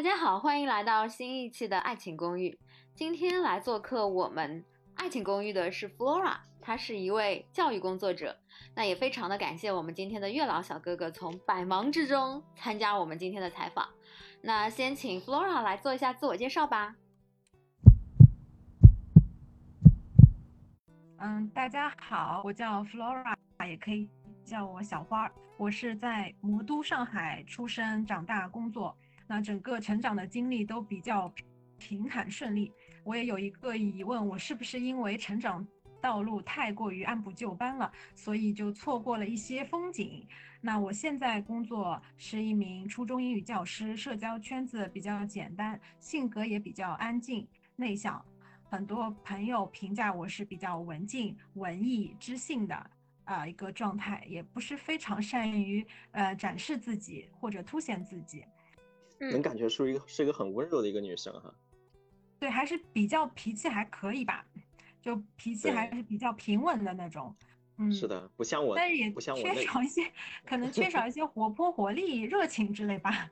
大家好，欢迎来到新一期的《爱情公寓》。今天来做客我们《爱情公寓》的是 Flora，她是一位教育工作者。那也非常的感谢我们今天的月老小哥哥从百忙之中参加我们今天的采访。那先请 Flora 来做一下自我介绍吧。嗯，大家好，我叫 Flora，也可以叫我小花。我是在魔都上海出生、长大、工作。那整个成长的经历都比较平坦顺利。我也有一个疑问，我是不是因为成长道路太过于按部就班了，所以就错过了一些风景？那我现在工作是一名初中英语教师，社交圈子比较简单，性格也比较安静内向。很多朋友评价我是比较文静、文艺、知性的啊一个状态，也不是非常善于呃展示自己或者凸显自己。能感觉出一个是一个很温柔的一个女生哈，对，还是比较脾气还可以吧，就脾气还是比较平稳的那种。嗯，是的，不像我，但是也不像我缺少一些，可能缺少一些活泼、活力、热情之类吧。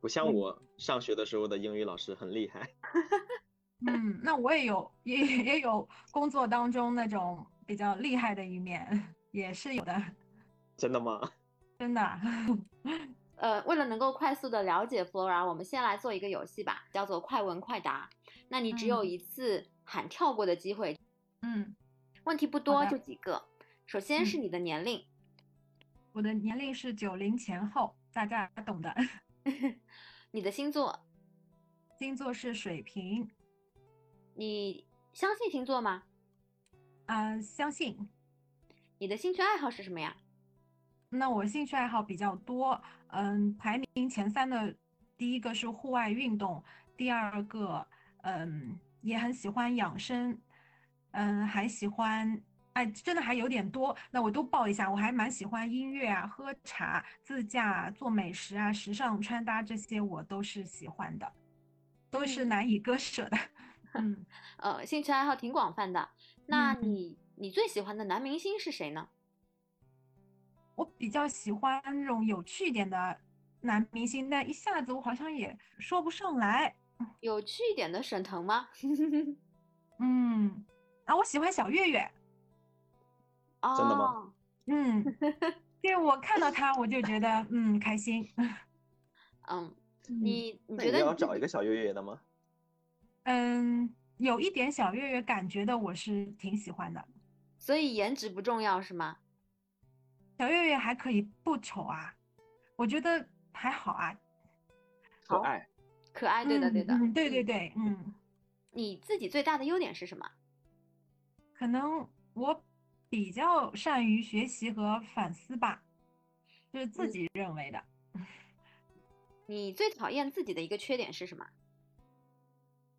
不 像我上学的时候的英语老师很厉害。嗯，那我也有，也也有工作当中那种比较厉害的一面，也是有的。真的吗？真的。呃，为了能够快速的了解 Flora，我们先来做一个游戏吧，叫做快问快答。那你只有一次喊跳过的机会。嗯，问题不多，就几个。首先是你的年龄。我的年龄是九零前后，大家懂的。你的星座？星座是水瓶。你相信星座吗？啊，相信。你的兴趣爱好是什么呀？那我兴趣爱好比较多，嗯，排名前三的，第一个是户外运动，第二个，嗯，也很喜欢养生，嗯，还喜欢，哎，真的还有点多，那我都报一下，我还蛮喜欢音乐啊，喝茶、自驾、做美食啊，时尚穿搭这些我都是喜欢的，都是难以割舍的，嗯，呃，兴趣爱好挺广泛的，那你你最喜欢的男明星是谁呢？我比较喜欢那种有趣一点的男明星，但一下子我好像也说不上来。有趣一点的沈腾吗？嗯，啊，我喜欢小岳岳。真的吗？嗯，因为我看到他，我就觉得嗯开心。嗯，你你觉得你要找一个小岳岳的吗？嗯，有一点小岳岳感觉的，我是挺喜欢的。所以颜值不重要是吗？小月月还可以不丑啊，我觉得还好啊，可爱，可爱，对的，对的，对对对，嗯，你自己最大的优点是什么？可能我比较善于学习和反思吧，就是自己认为的。你最讨厌自己的一个缺点是什么？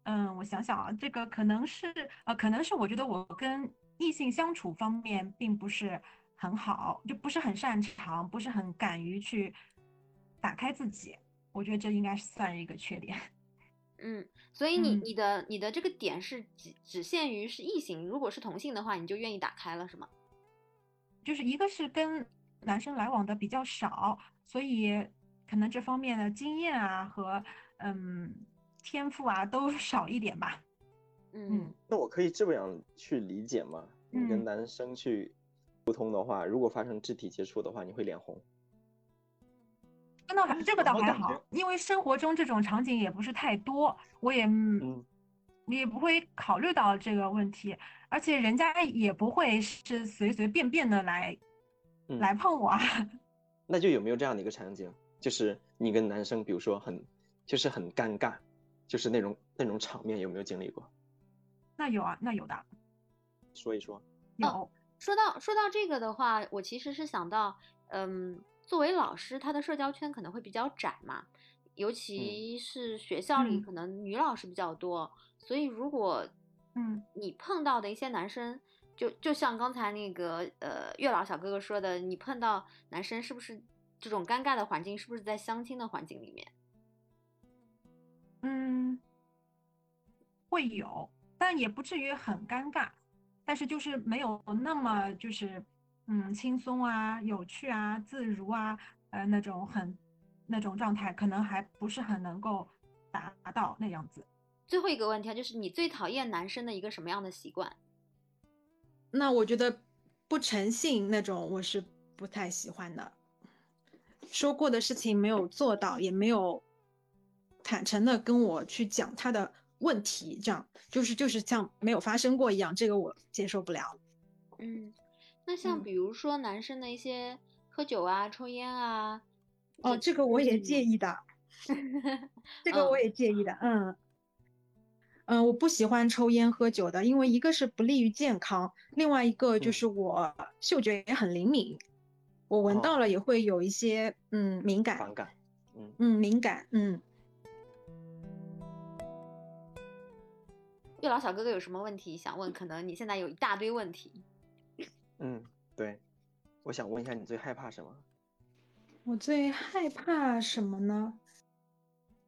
嗯，我想想啊，这个可能是呃，可能是我觉得我跟异性相处方面并不是。很好，就不是很擅长，不是很敢于去打开自己。我觉得这应该是算是一个缺点。嗯，所以你你的你的这个点是只只限于是异性，如果是同性的话，你就愿意打开了，是吗？就是一个是跟男生来往的比较少，所以可能这方面的经验啊和嗯天赋啊都 少一点吧。嗯，那我可以这样去理解吗？你跟男生去。沟通的话，如果发生肢体接触的话，你会脸红？那还这个倒还好，因为生活中这种场景也不是太多，我也嗯，也不会考虑到这个问题，而且人家也不会是随随便便的来来碰我。那就有没有这样的一个场景，就是你跟男生，比如说很就是很尴尬，就是那种那种场面，有没有经历过？那有啊，那有的。说一说。有。说到说到这个的话，我其实是想到，嗯，作为老师，他的社交圈可能会比较窄嘛，尤其是学校里可能女老师比较多，所以如果，嗯，你碰到的一些男生，就就像刚才那个呃月老小哥哥说的，你碰到男生是不是这种尴尬的环境，是不是在相亲的环境里面？嗯，会有，但也不至于很尴尬。但是就是没有那么就是，嗯，轻松啊，有趣啊，自如啊，呃，那种很那种状态，可能还不是很能够达到那样子。最后一个问题啊，就是你最讨厌男生的一个什么样的习惯？那我觉得不诚信那种，我是不太喜欢的。说过的事情没有做到，也没有坦诚的跟我去讲他的问题，这样就是就是像没有发生过一样，这个我接受不了。嗯，那像嗯比如说男生的一些喝酒啊、抽烟啊，哦，这个我也介意的，这个我嗯也介意的，嗯。嗯，我不喜欢抽烟喝酒的，因为一个是不利于健康，另外一个就嗯是我嗅觉也很灵敏，我闻哦到了也会有一些嗯敏感，反感，嗯，嗯敏感，嗯。月老小哥哥有什么问题想问？可能你现在有一大堆问题。嗯，对，我想问一下，你最害怕什么？我最害怕什么呢？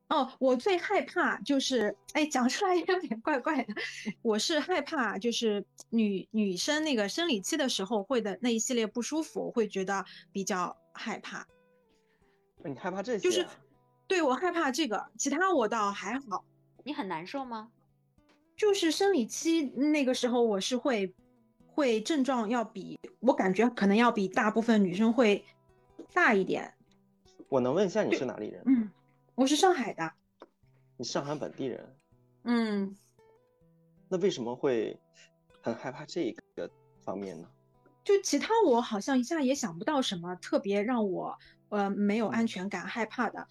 哦，我最害怕就是，哎，讲出来有点怪怪的。我是害怕就是女女生那个生理期的时候会的那一系列不舒服，我会觉得比较害怕。你害怕这些、啊？就是，对我害怕这个，其他我倒还好。你很难受吗？就是生理期那个时候，我是会会症状要比我感觉可能要比大部分女生会大一点。我能问一下你是哪里人？嗯，我是上海的。你上海本地人，嗯，那为什么会很害怕这个方面呢？就其他我好像一下也想不到什么特别让我呃没有安嗯全感、害怕的。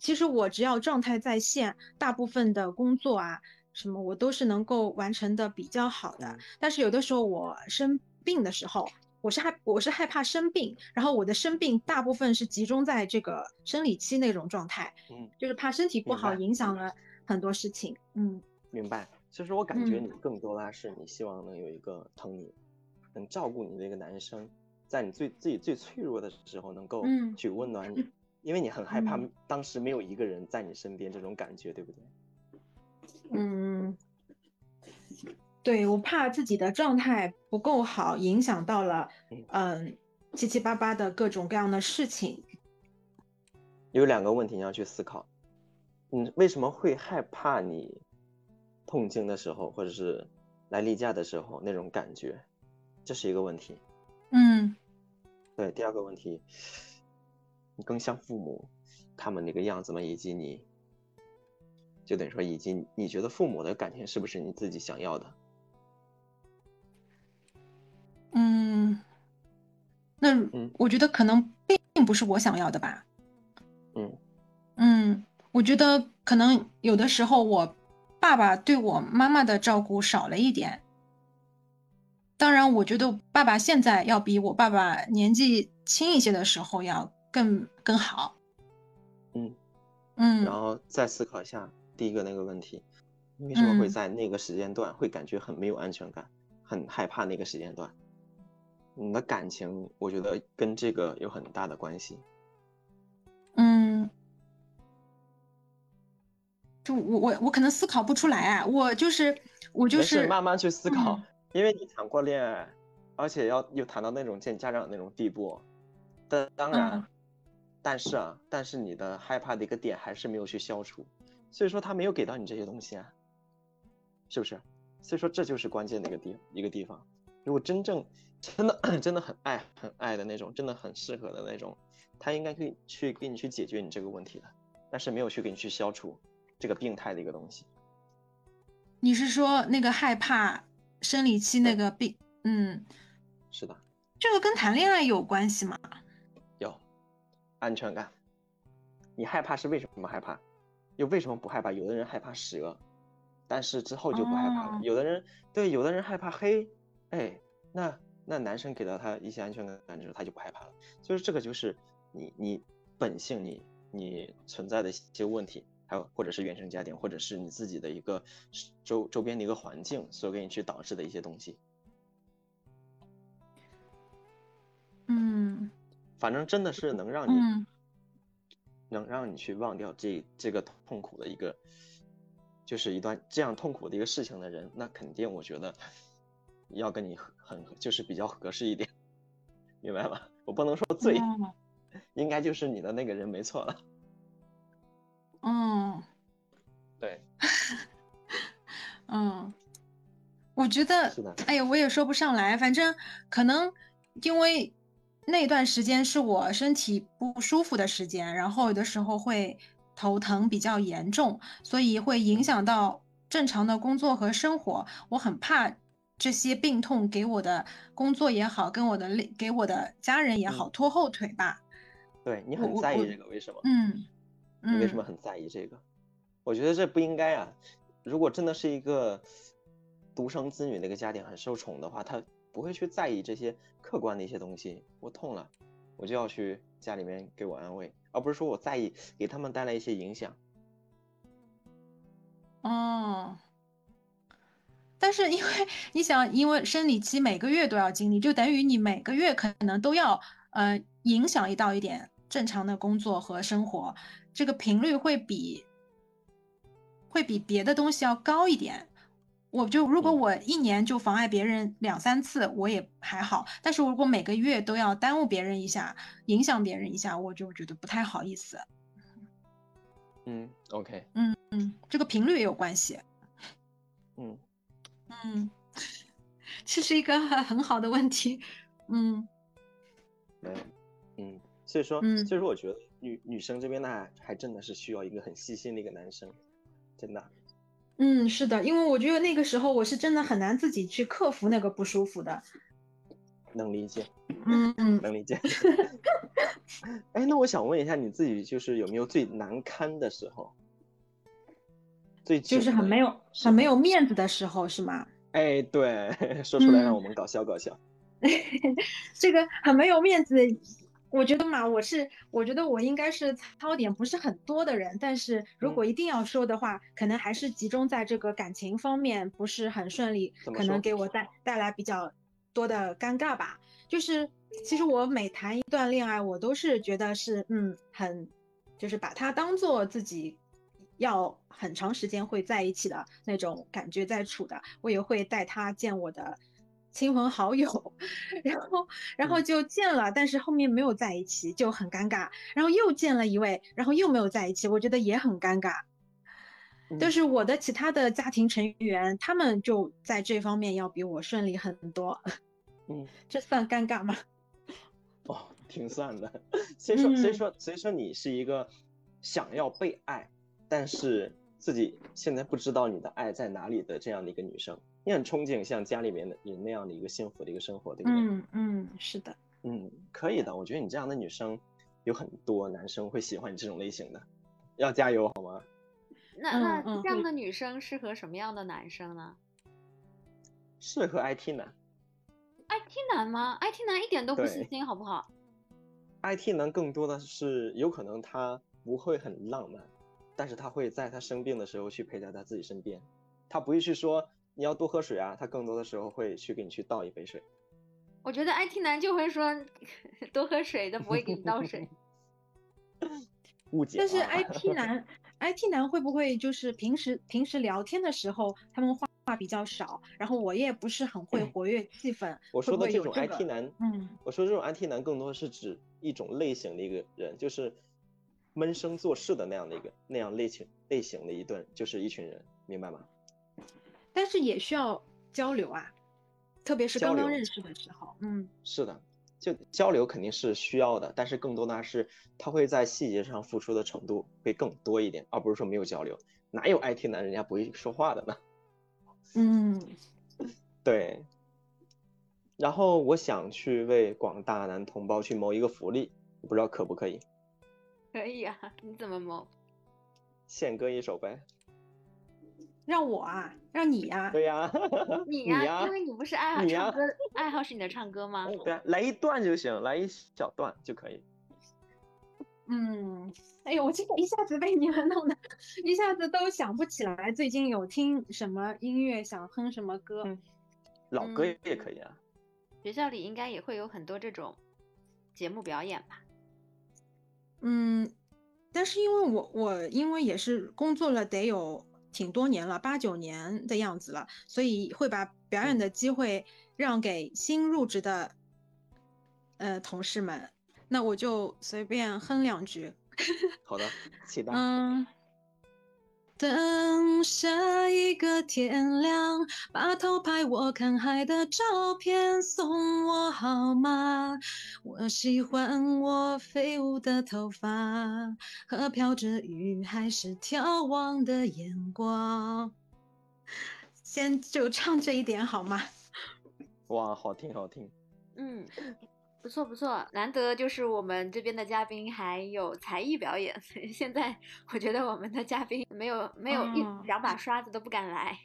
其实我只要状态在线，大部分的工作啊什么我都是能够完成的比较好的。嗯但是有的时候我生病的时候，我是害我是害怕生病，然后我的生病大部分是集中在这个生理期那种状态，嗯，就是怕身体不好影响了很多事情。嗯明白。其实我感觉嗯你更多的是你希望能有一个疼你、能照顾你的一个男生，在你最自己最脆弱的时候能够嗯去温暖你，因为你很害怕嗯当时没有一个人在你身边这种感觉，对不对？嗯，对，我怕自己的状态不够好，影响到了嗯嗯七七八八的各种各样的事情。有两个问题你要去思考，嗯，为什么会害怕你痛经的时候，或者是来例假的时候那种感觉，这是一个问题。嗯对，第二个问题，你更像父母他们那个样子吗？以及你，就等于说，以及你觉得父母的感情是不是你自己想要的？嗯，那嗯我觉得可能并不是我想要的吧。嗯嗯，我觉得可能有的时候我爸爸对我妈妈的照顾少了一点。当然，我觉得爸爸现在要比我爸爸年纪轻一些的时候要更更好。嗯，嗯然后再思考一下第一个那个问题，你为什么会嗯在那个时间段会感觉很没有安全感，很害怕那个时间段？你的感情，我觉得跟这个有很大的关系。嗯，就我我我可能思考不出来啊，我就是我就，是慢慢去思考，嗯因为你谈过恋爱，而且要又谈到那种见家长那种地步，但当然，嗯但是啊，但是你的害怕的一个点还是没有去消除，所以说他没有给到你这些东西啊，是不是？所以说这就是关键的一个地一个地方。如果真正真的 真的很爱很爱的那种，真的很适合的那种，他应该可以去给你去解决你这个问题的，但是没有去给你去消除这个病态的一个东西。你是说那个害怕生理期那个病？嗯，是的。这个跟谈恋爱有关系吗？有安全感。你害怕是为什么害怕？又为什么不害怕？有的人害怕蛇，但是之后就不害怕了。哦有的人对，有的人害怕黑，哎，那那男生给到他一些安全感之后，他就不害怕了。就是这个就是你你本性你你存在的一些问题，还有或者是原生家庭，或者是你自己的一个周周边的一个环境所给你去导致的一些东西。嗯反正真的是能让你嗯能让你去忘掉这这个痛苦的一个，就是一段这样痛苦的一个事情的人，那肯定我觉得要跟你很很就是比较合适一点，明白吗？我不能说最，哦应该就是你的那个人没错了。嗯，对，嗯，我觉得哎呀，我也说不上来，反正可能因为那段时间是我身体不舒服的时间，然后有的时候会头疼比较严重，所以会影响到正常的工作和生活。我很怕这些病痛给我的工作也好，跟我的类给我的家人也好嗯拖后腿吧。对你很在意这个，为什么？嗯嗯你为什么很在意这个？我觉得这不应该啊！如果真的是一个独生子女那个家庭很受宠的话，他不会去在意这些客观的一些东西。我痛了，我就要去家里面给我安慰，而不是说我在意给他们带来一些影响。哦，但是因为你想，因为生理期每个月都要经历，就等于你每个月可能都要呃影响一到一点正常的工作和生活，这个频率会比会比别的东西要高一点。我就如果嗯我一年就妨碍别人两三次，我也还好，但是如果每个月都要耽误别人一下，影响别人一下，我就觉得不太好意思。嗯，OK，嗯嗯，这个频率也有关系。嗯，嗯，这是一个很很好的问题。嗯没有，嗯，所以说，嗯所以说，我觉得女女生这边呢，还真的是需要一个很细心的一个男生，真的。嗯，是的，因为我觉得那个时候我是真的很难自己去克服那个不舒服的。能理解，嗯嗯能理解。哎，那我想问一下，你自己就是有没有最难堪的时候？最就是很没有很没有面子的时候，是吗？哎，对，说出来让嗯我们搞笑搞笑。这个很没有面子。我觉得嘛，我是我觉得我应该是槽点不是很多的人，但是如嗯果一定要说的话，可能还是集中在这个感情方面不是很顺利，可能给我带带来比较多的尴尬吧。就是其实我每谈一段恋爱，我都是觉得是嗯很，就是把它当做自己要很长时间会在一起的那种感觉在处的，我也会带他见我的亲朋好友，然后然后嗯就见了，但是后面没有在一起，就很尴尬。然后又见了一位，然后又没有在一起，我觉得也很尴尬。但嗯是我的其他的家庭成员，他们就在这方面要比我顺利很多，嗯，这算尴尬吗？哦，挺算的。所以说，所以嗯说，所以说，你是一个想要被爱，但是自己现在不知道你的爱在哪里的这样的一个女生。你很憧憬像家里面的人那样的一个幸福的一个生活，对不对？嗯嗯，是的。嗯，可以的。我觉得你这样的女生有很多男生会喜欢你这种类型的，要加油好吗？那那这样的女生适合什么样的男生呢适合 IT 男？IT 男吗？IT 男一点都不细心，好不好？，IT 男更多的是有可能他不会很浪漫，但是他会在他生病的时候去陪在他自己身边，他不会去说你要多喝水啊，他更多的时候会去给你去倒一杯水。我觉得 IT 男就会说 多喝水的，不会给你倒水。误解但是啊 IT 男，IT 男会不会就是平时平时聊天的时候，他们话话比较少，然后我也不是很会活跃气氛，嗯我说的这种有这个 IT 男，嗯，我说这种 IT 男更多是指一种类型的一个人，就是闷声做事的那样的一个那样类型类型的一顿，就是一群人，明白吗？但是也需要交流啊，特别是刚刚认识的时候，嗯是的，就交流肯定是需要的，但是更多的是他会在细节上付出的程度会更多一点，而不是说没有交流。哪有 IT 男人家不会说话的呢？嗯，对。然后我想去为广大男同胞去谋一个福利，我不知道可不可以，可以啊，你怎么谋？献歌一首呗。让我啊，让你呀、对呀、你呀、呀因为你不是爱好唱歌，爱好是你的唱歌吗？对啊，来一段就行，来一小段就可以。嗯，哎呦，我这个一下子被你们弄的，一下子都想不起来最近有听什么音乐，想哼什么歌。嗯老歌嗯也可以啊。学校里应该也会有很多这种节目表演吧？嗯，但是因为我我因为也是工作了得有挺多年了，八九年的样子了，所以会把表演嗯的机会让给新入职的呃同事们。那我就随便哼两句。好的，期待。嗯，等下一个天亮，把偷拍我看海的照片送我好吗？我喜欢我飞舞的头发和飘着雨还是眺望的眼光。先就唱这一点好吗？哇，好听好听。嗯，不错不错，难得就是我们这边的嘉宾还有才艺表演。现在我觉得我们的嘉宾没有没有一哦两把刷子都不敢来。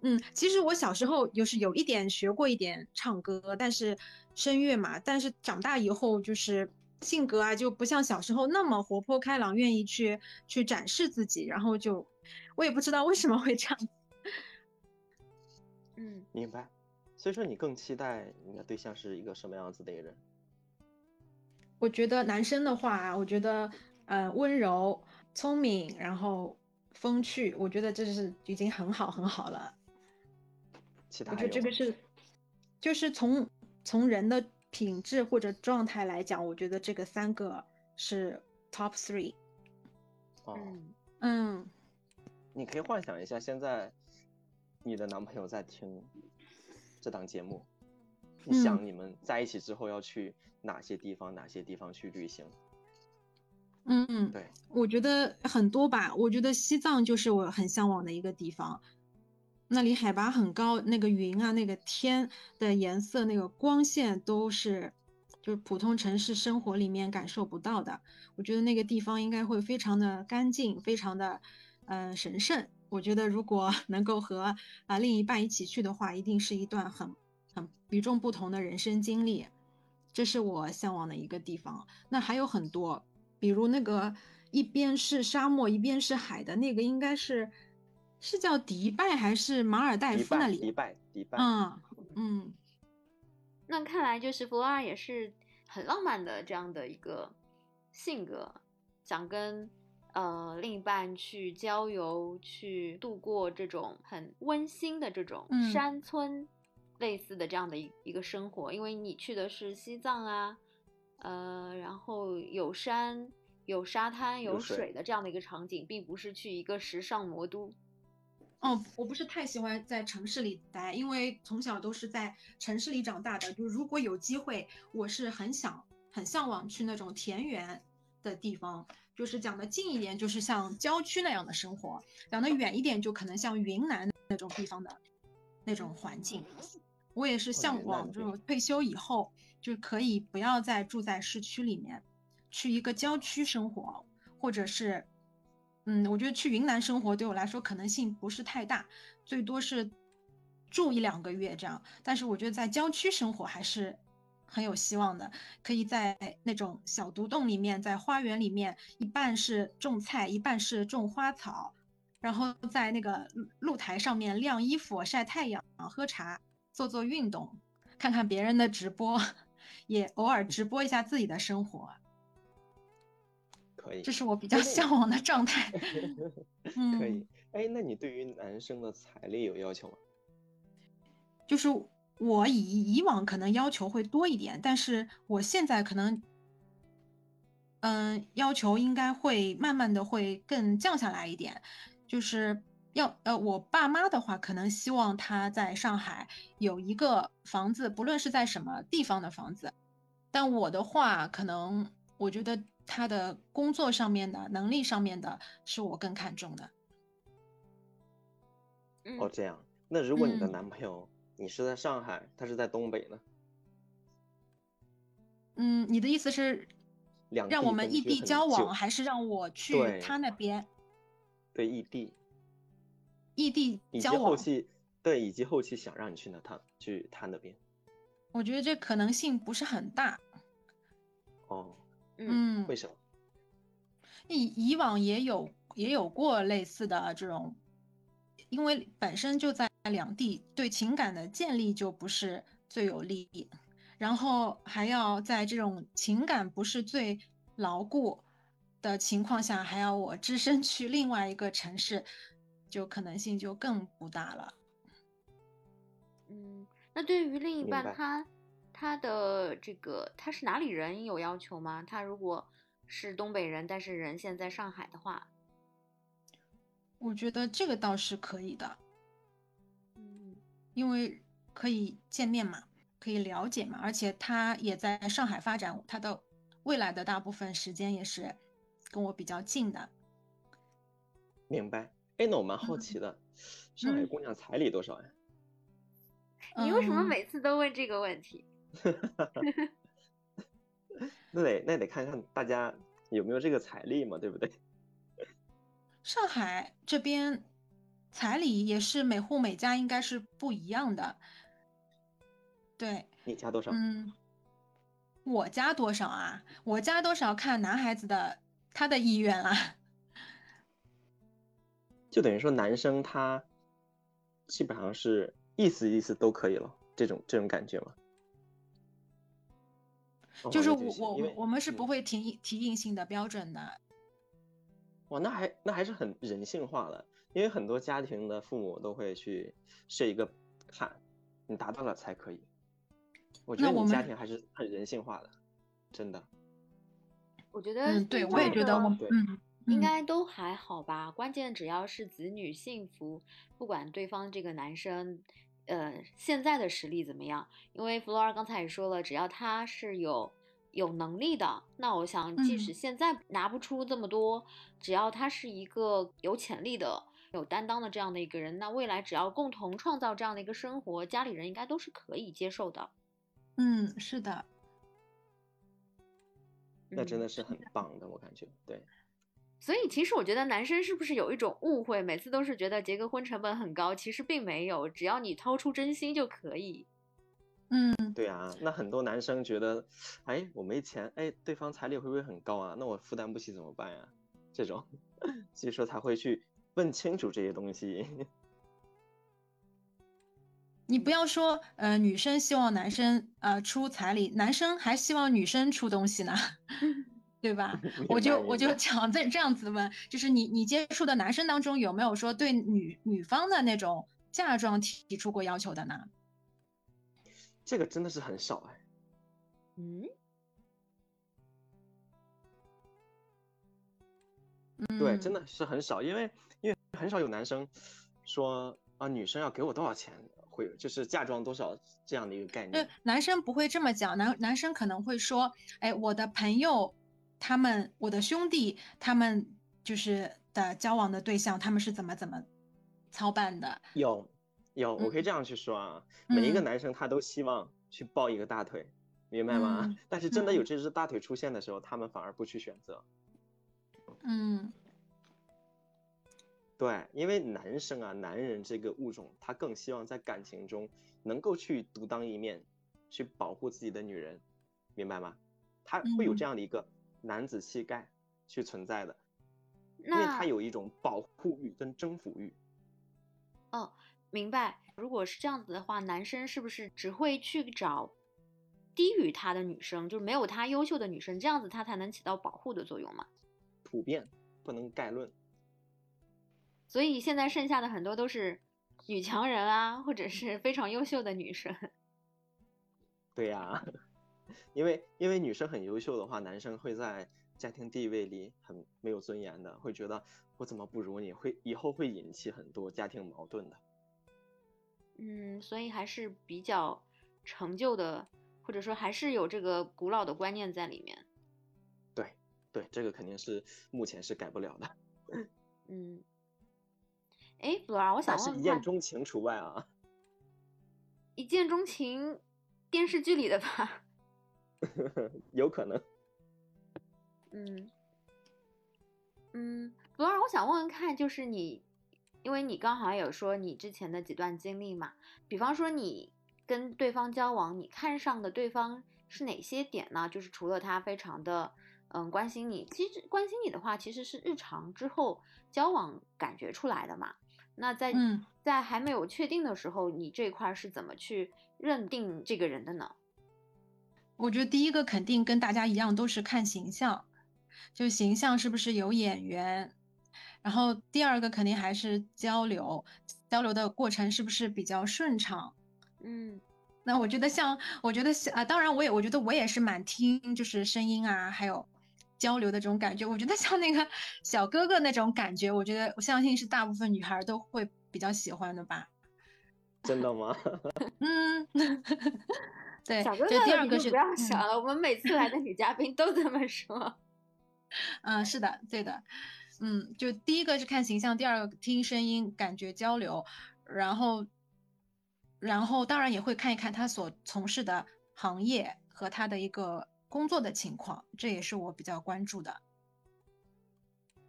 嗯，其实我小时候就是有一点学过一点唱歌，但是声乐嘛，但是长大以后就是性格啊就不像小时候那么活泼开朗，愿意去去展示自己，然后就我也不知道为什么会这样。嗯明白。所以说你更期待你的对象是一个什么样子的一个人？我觉得男生的话啊，我觉得呃温柔、聪明，然后风趣，我觉得这是已经很好很好了。其他我觉得这个是，就是从从人的品质或者状态来讲，我觉得这个三个是 top three。哦，嗯嗯，你可以幻想一下，现在你的男朋友在听这档节目，你想嗯你们在一起之后要去哪些地方，哪些地方去旅行？嗯嗯，对，我觉得很多吧。我觉得西藏就是我很向往的一个地方，那里海拔很高，那个云啊，那个天的颜色，那个光线都是就是普通城市生活里面感受不到的。我觉得那个地方应该会非常的干净，非常的呃神圣。我觉得如果 能够和啊、另一半一起去的话，一定是一段很很与众不同的人生经历。这是我向往的一个地方。那还有很多，比如那个一边是沙漠一边是海的那个，应该是是叫迪拜还是马尔代，夫那里？迪拜，迪拜。嗯嗯，那看来就是弗洛拉也是很浪漫的这样的一个性格，想跟呃另一半去郊游，去度过这种很温馨的这种嗯山村类似的这样的一一个生活。因为你去的是西藏啊，呃，然后有山、有沙滩、有水的这样的一个场景，并不是去一个时尚魔都。哦，我不是太喜欢在城市里待，因为从小都是在城市里长大的。就如果有机会，我是很想、很向往去那种田园的地方。就是讲的近一点，就是像郊区那样的生活；讲的远一点，就可能像云南那种地方的那种环境。我也是向往，就是退休以后就可以不要再住在市区里面，去一个郊区生活，或者是，嗯，我觉得去云南生活对我来说可能性不是太大，最多是住一两个月这样。但是我觉得在郊区生活还是很有希望的，可以在那种小独栋里面，在花园里面，一半是种菜，一半是种花草，然后在那个露露台上面晾衣服、晒太阳、喝茶、做做运动，看看别人的直播，也偶尔直播一下自己的生活，可以这，是我比较向往的状态。嗯，可以。哎，那你对于男生的财力有要求吗？就是我以以往可能要求会多一点，但是我现在可能，嗯，要求应该会慢慢的会更降下来一点，就是要呃，我爸妈的话，可能希望他在上海有一个房子，不论是在什么地方的房子，但我的话，可能我觉得他的工作上面的能力上面的是我更看重的。嗯哦，这样。那如果你的嗯男朋友你是在上海，他是在东北呢？嗯，你的意思是两让我们异地交往，还是让我去他那边对异地，异地以及交往？后期对以及后期想让你去那他去他那边。我觉得这可能性不是很大。哦，嗯嗯为，什么？以以往也有也有过类似的这种，因为本身就在两地，对情感的建立就不是最有利益，然后还要在这种情感不是最牢固的情况下，还要我只身去另外一个城市，就可能性就更不大了。嗯，那对于另一半他他的这个他是哪里人有要求吗？他如果是东北人，但是人现在上海的话，我觉得这个倒是可以的，嗯因为可以见面嘛，可以了解嘛，而且他也在上海发展，他的未来的大部分时间也是跟我比较近的。明白。哎，那我蛮好嗯奇的，上海嗯姑娘彩礼多少呀？你为什么嗯每次都问这个问题？那得那得看看大家有没有这个财力嘛，对不对？上海这边彩礼也是每户每家应该是不一样的。对，你家多少？嗯，我家多少啊？我家多少看男孩子的他的意愿啊。就等于说男生他基本上是意思意思都可以了，这种这种感觉吗？哦就是我我我们是嗯不会提提硬性的标准的。哇，那还那还是很人性化的，因为很多家庭的父母都会去设一个坎，你达到了才可以。我觉得你家庭还是很人性化的，真的。我觉得嗯，对，我也觉得应嗯该都还好吧，关键只要是子女幸福，不管对方这个男生，呃，现在的实力怎么样，因为弗洛尔刚才也说了，只要他是有有能力的，那我想即使嗯现在拿不出这么多，只要他是一个有潜力的、有担当的这样的一个人，那未来只要共同创造这样的一个生活，家里人应该都是可以接受的。嗯，是的，嗯那真的是很棒的，我感觉。对，所以其实我觉得男生是不是有一种误会，每次都是觉得结个婚成本很高，其实并没有，只要你掏出真心就可以。嗯对啊，那很多男生觉得，哎，我没钱，哎，对方彩礼会不会很高啊？那我负担不起怎么办呀？这种，所以说才会去问清楚这些东西。你不要说，呃，女生希望男生呃出彩礼，男生还希望女生出东西呢，对吧？我就我就想这这样子问，就是你你接触的男生当中有没有说对女女方的那种嫁妆提出过要求的呢？这个真的是很少哎。嗯，对，真嗯的是很少，因为很少有男生说啊，女生要给我多少钱，会就是嫁妆多少这样的一个概念对念。，男生不会这么讲，男男生可能会说，哎，我的朋友，他们，我的兄弟，他们就是的交往的对象，他们是怎么怎么操办的？有有，我可以嗯这样去说啊，每一个嗯男生他都希望去抱一个大腿，明白吗？嗯但是真的有嗯这只大腿出现的时候，他们反而不去选择。嗯对，因为男生啊，男人这个物种，他更希望在感情中能够去独当一面，去保护自己的女人，明白吗？他会有这嗯样的一个男子气概去存在的，因为他有一种保护欲跟征服欲。哦，明白。如果是这样子的话，男生是不是只会去找低于他的女生，就是没有他优秀的女生，这样子他才能起到保护的作用嘛？普遍不能概论。所以现在剩下的很多都是女强人啊，或者是非常优秀的女生。对呀、因为因为女生很优秀的话，男生会在家庭地位里很没有尊严的，会觉得我怎么不如你，会以后会引起很多家庭矛盾的。嗯，所以还是比较成就的，或者说还是有这个古老的观念在里面。对对，这个肯定是目前是改不了的，嗯，哎，布尔，我想问问看，一见钟情除外啊。一见钟情电视剧里的吧？有可能。嗯，嗯，罗尔，我想问问看，就是你，因为你刚好有说你之前的几段经历嘛，比方说你跟对方交往，你看上的对方是哪些点呢？就是除了他非常的嗯关心你，其实关心你的话，其实是日常之后交往感觉出来的嘛。那在、嗯在还没有确定的时候，你这块是怎么去认定这个人的呢？我觉得第一个肯定跟大家一样，都是看形象，就形象是不是有眼缘。然后第二个肯定还是交流，交流的过程是不是比较顺畅。嗯那我觉得像，我觉得像啊，当然我也我觉得我也是蛮听，就是声音啊，还有交流的这种感觉。我觉得像那个小哥哥那种感觉，我觉得我相信是大部分女孩都会比较喜欢的吧。真的吗？嗯，对，小哥就第哥二个是不要嗯想了，我们每次来的女嘉宾都这么说。嗯，是的，对的，嗯，就第一个是看形象，第二个听声音，感觉交流，然后，然后当然也会看一看他所从事的行业和他的一个工作的情况，这也是我比较关注的。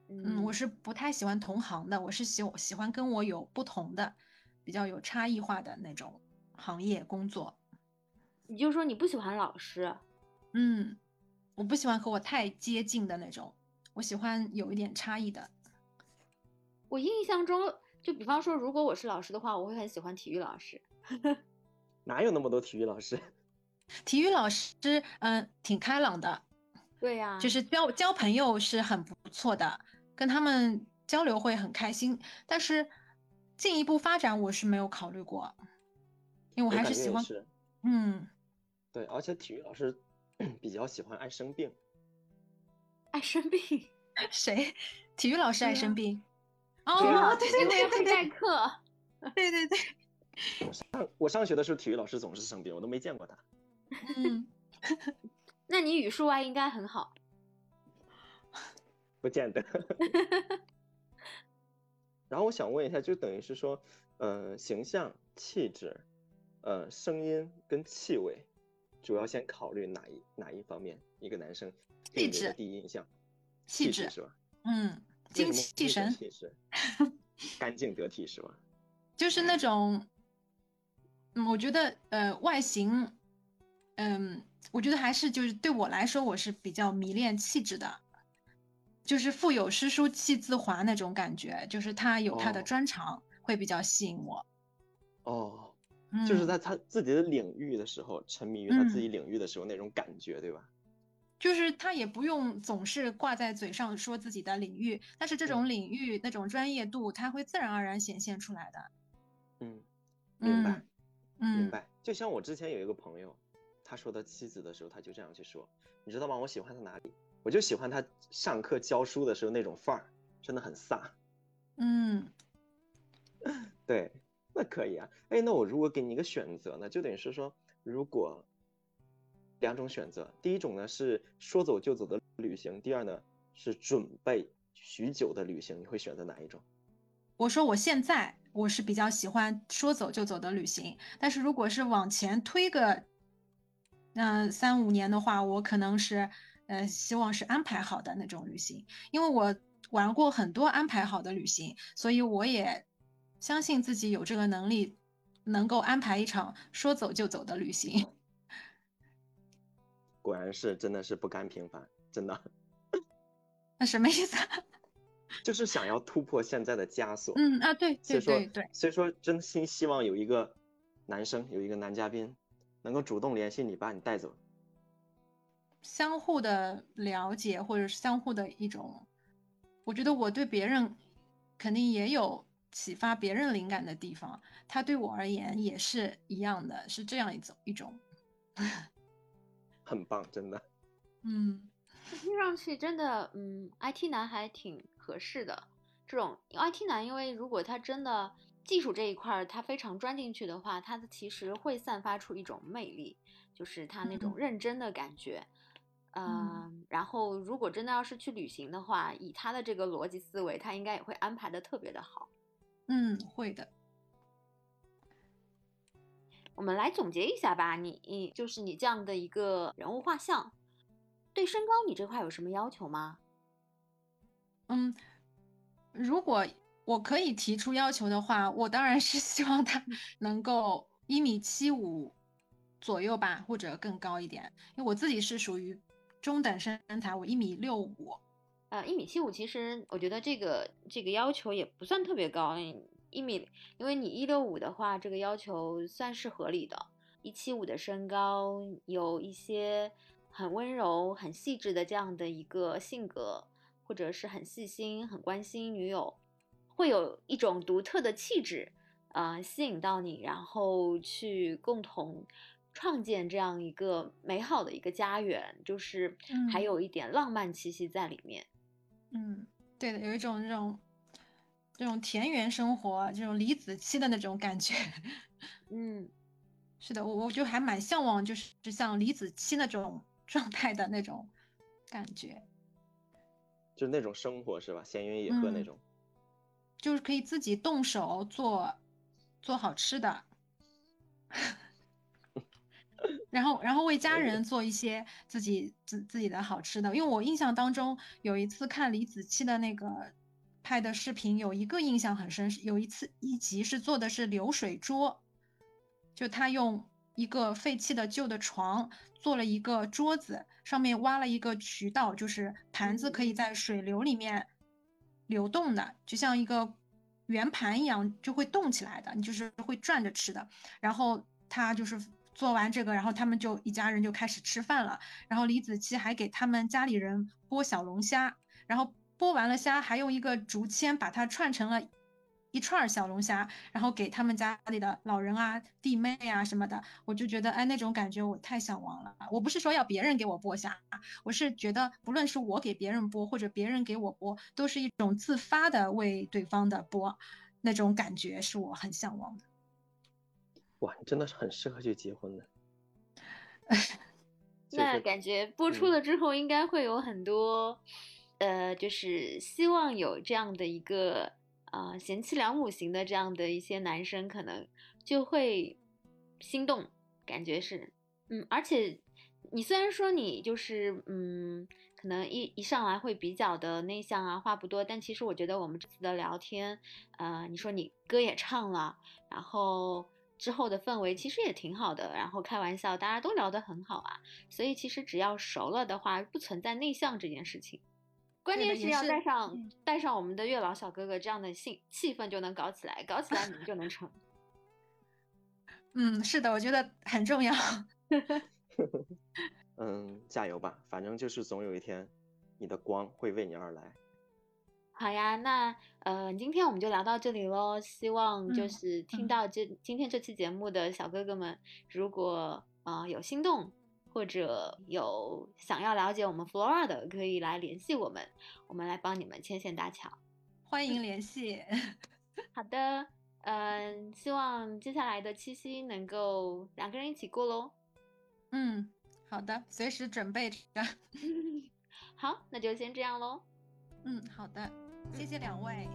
嗯，我是不太喜欢同行的，我是喜喜欢跟我有不同的、比较有差异化的那种行业工作。你就说你不喜欢老师，嗯，我不喜欢和我太接近的那种，我喜欢有一点差异的。我印象中，就比方说，如果我是老师的话，我会很喜欢体育老师。哪有那么多体育老师？体育老师，嗯，挺开朗的，对呀、就是交交朋友是很不错的，跟他们交流会很开心。但是进一步发展我是没有考虑过，因为我还是喜欢，嗯，对，而且体育老师 比较喜欢爱生病。爱生病。谁？体育老师爱生病？哦啊，对对对对会代课。对对对，我上我上学的时候，体育老师总是生病，我都没见过他。嗯，那你语数外应该很好。不见得。然后我想问一下，就等于是说，呃，形象、气质、呃，声音跟气味，主要先考虑哪一哪一方面？一个男生给你的气质第一印象，气质，质是吧？嗯，精气神，气质，干净得体是吧？就是那种，嗯，我觉得呃外形，嗯，我觉得还是就是对我来说，我是比较迷恋气质的，就是腹有诗书气自华那种感觉，就是他有他的哦专长，会比较吸引我。哦，嗯，就是在他自己的领域的时候，沉迷于他自己领域的时候那种感觉，对吧？就是他也不用总是挂在嘴上说自己的领域，但是这种领域那种专业度，他会自然而然显现出来的。嗯，明白。嗯，明白。就像我之前有一个朋友，他说他妻子的时候，他就这样去说，你知道吗？我喜欢他哪里？我就喜欢他上课教书的时候那种范儿，真的很飒。嗯，对，那可以啊。哎，那我如果给你一个选择呢，就等于是说，如果两种选择，第一种呢是说走就走的旅行，第二呢是准备许久的旅行，你会选择哪一种？我说我现在我是比较喜欢说走就走的旅行，但是如果是往前推个，嗯、三五年的话，我可能是，呃，希望是安排好的那种旅行，因为我玩过很多安排好的旅行，所以我也相信自己有这个能力，能够安排一场说走就走的旅行。果然是真的是不甘平凡，真的那什么意思？就是想要突破现在的枷锁。嗯啊，对对对对，所以说真心希望有一个男生，有一个男嘉宾，能够主动联系你，把你带走。相互的了解或者是相互的一种，我觉得我对别人肯定也有启发别人灵感的地方，他对我而言也是一样的，是这样一种一种，很棒，真的。嗯听上去真的，嗯，IT 男还挺合适的。这种 IT 男，因为如果他真的技术这一块儿他非常钻进去的话，他其实会散发出一种魅力，就是他那种嗯认真的感觉。嗯、嗯然后如果真的要是去旅行的话，以他的这个逻辑思维，他应该也会安排的特别的好。嗯，会的。我们来总结一下吧，你你就是你这样的一个人物画像，对身高你这块有什么要求吗？嗯，如果我可以提出要求的话，我当然是希望他能够一米七五左右吧，或者更高一点，因为我自己是属于中等身材，我一米六五。呃，一米七五，其实我觉得这个这个要求也不算特别高，一米，因为你一六五的话，这个要求算是合理的。一七五的身高，有一些很温柔、很细致的这样的一个性格，或者是很细心、很关心女友，会有一种独特的气质，呃，吸引到你，然后去共同创建这样一个美好的一个家园，就是还嗯有一点浪漫气息在里面。嗯，对的，有一种这种这种田园生活，这种李子柒的那种感觉。嗯，是的，我我就还蛮向往，就是像李子柒那种 状态的那种感觉，就是那种生活是吧？闲云野鹤那嗯种。就是可以自己动手做做好吃的，然后然后为家人做一些自己自自己的好吃的。因为我印象当中有一次看李子柒的那个拍的视频，有一个印象很深，有一次一集是做的是流水桌，就他用一个废弃的旧的床做了一个桌子，上面挖了一个渠道，就是盘子可以在水流里面流动的，就像一个圆盘一样，就会动起来的，你就是会转着吃的。然后他就是做完这个，然后他们就一家人就开始吃饭了。然后李子柒还给他们家里人剥小龙虾，然后剥完了虾，还用一个竹签把它串成了一串小龙虾，然后给他们家里的老人啊、弟妹啊什么的。我就觉得，哎，那种感觉我太向往了。我不是说要别人给我剥虾，我是觉得不论是我给别人剥，或者别人给我剥，都是一种自发的为对方的剥，那种感觉是我很向往的。哇，你真的是很适合去结婚的。那感觉播出嗯了之后，应该会有很多，呃，就是希望有这样的一个呃贤妻良母型的这样的一些男生，可能就会心动，感觉是，嗯，而且你虽然说你就是嗯，可能一一上来会比较的内向啊，话不多，但其实我觉得我们这次的聊天，呃，你说你歌也唱了，然后。之后的氛围其实也挺好的，然后开玩笑，大家都聊得很好啊。所以其实只要熟了的话，不存在内向这件事情。关键是要带上嗯带上我们的月老小哥哥，这样的气气氛就能搞起来，搞起来你们就能成。嗯，是的，我觉得很重要。嗯，加油吧，反正就是总有一天，你的光会为你而来。好呀，那呃，今天我们就聊到这里喽。希望就嗯是听嗯到这、今天这期节目的小哥哥们，如果呃有心动或者有想要了解我们 Flora 的，可以来联系我们，我们来帮你们牵线搭桥。欢迎联系。好的，嗯、希望接下来的七夕能够两个人一起过喽。嗯，好的，随时准备着。好，那就先这样喽。嗯，好的，谢谢两位。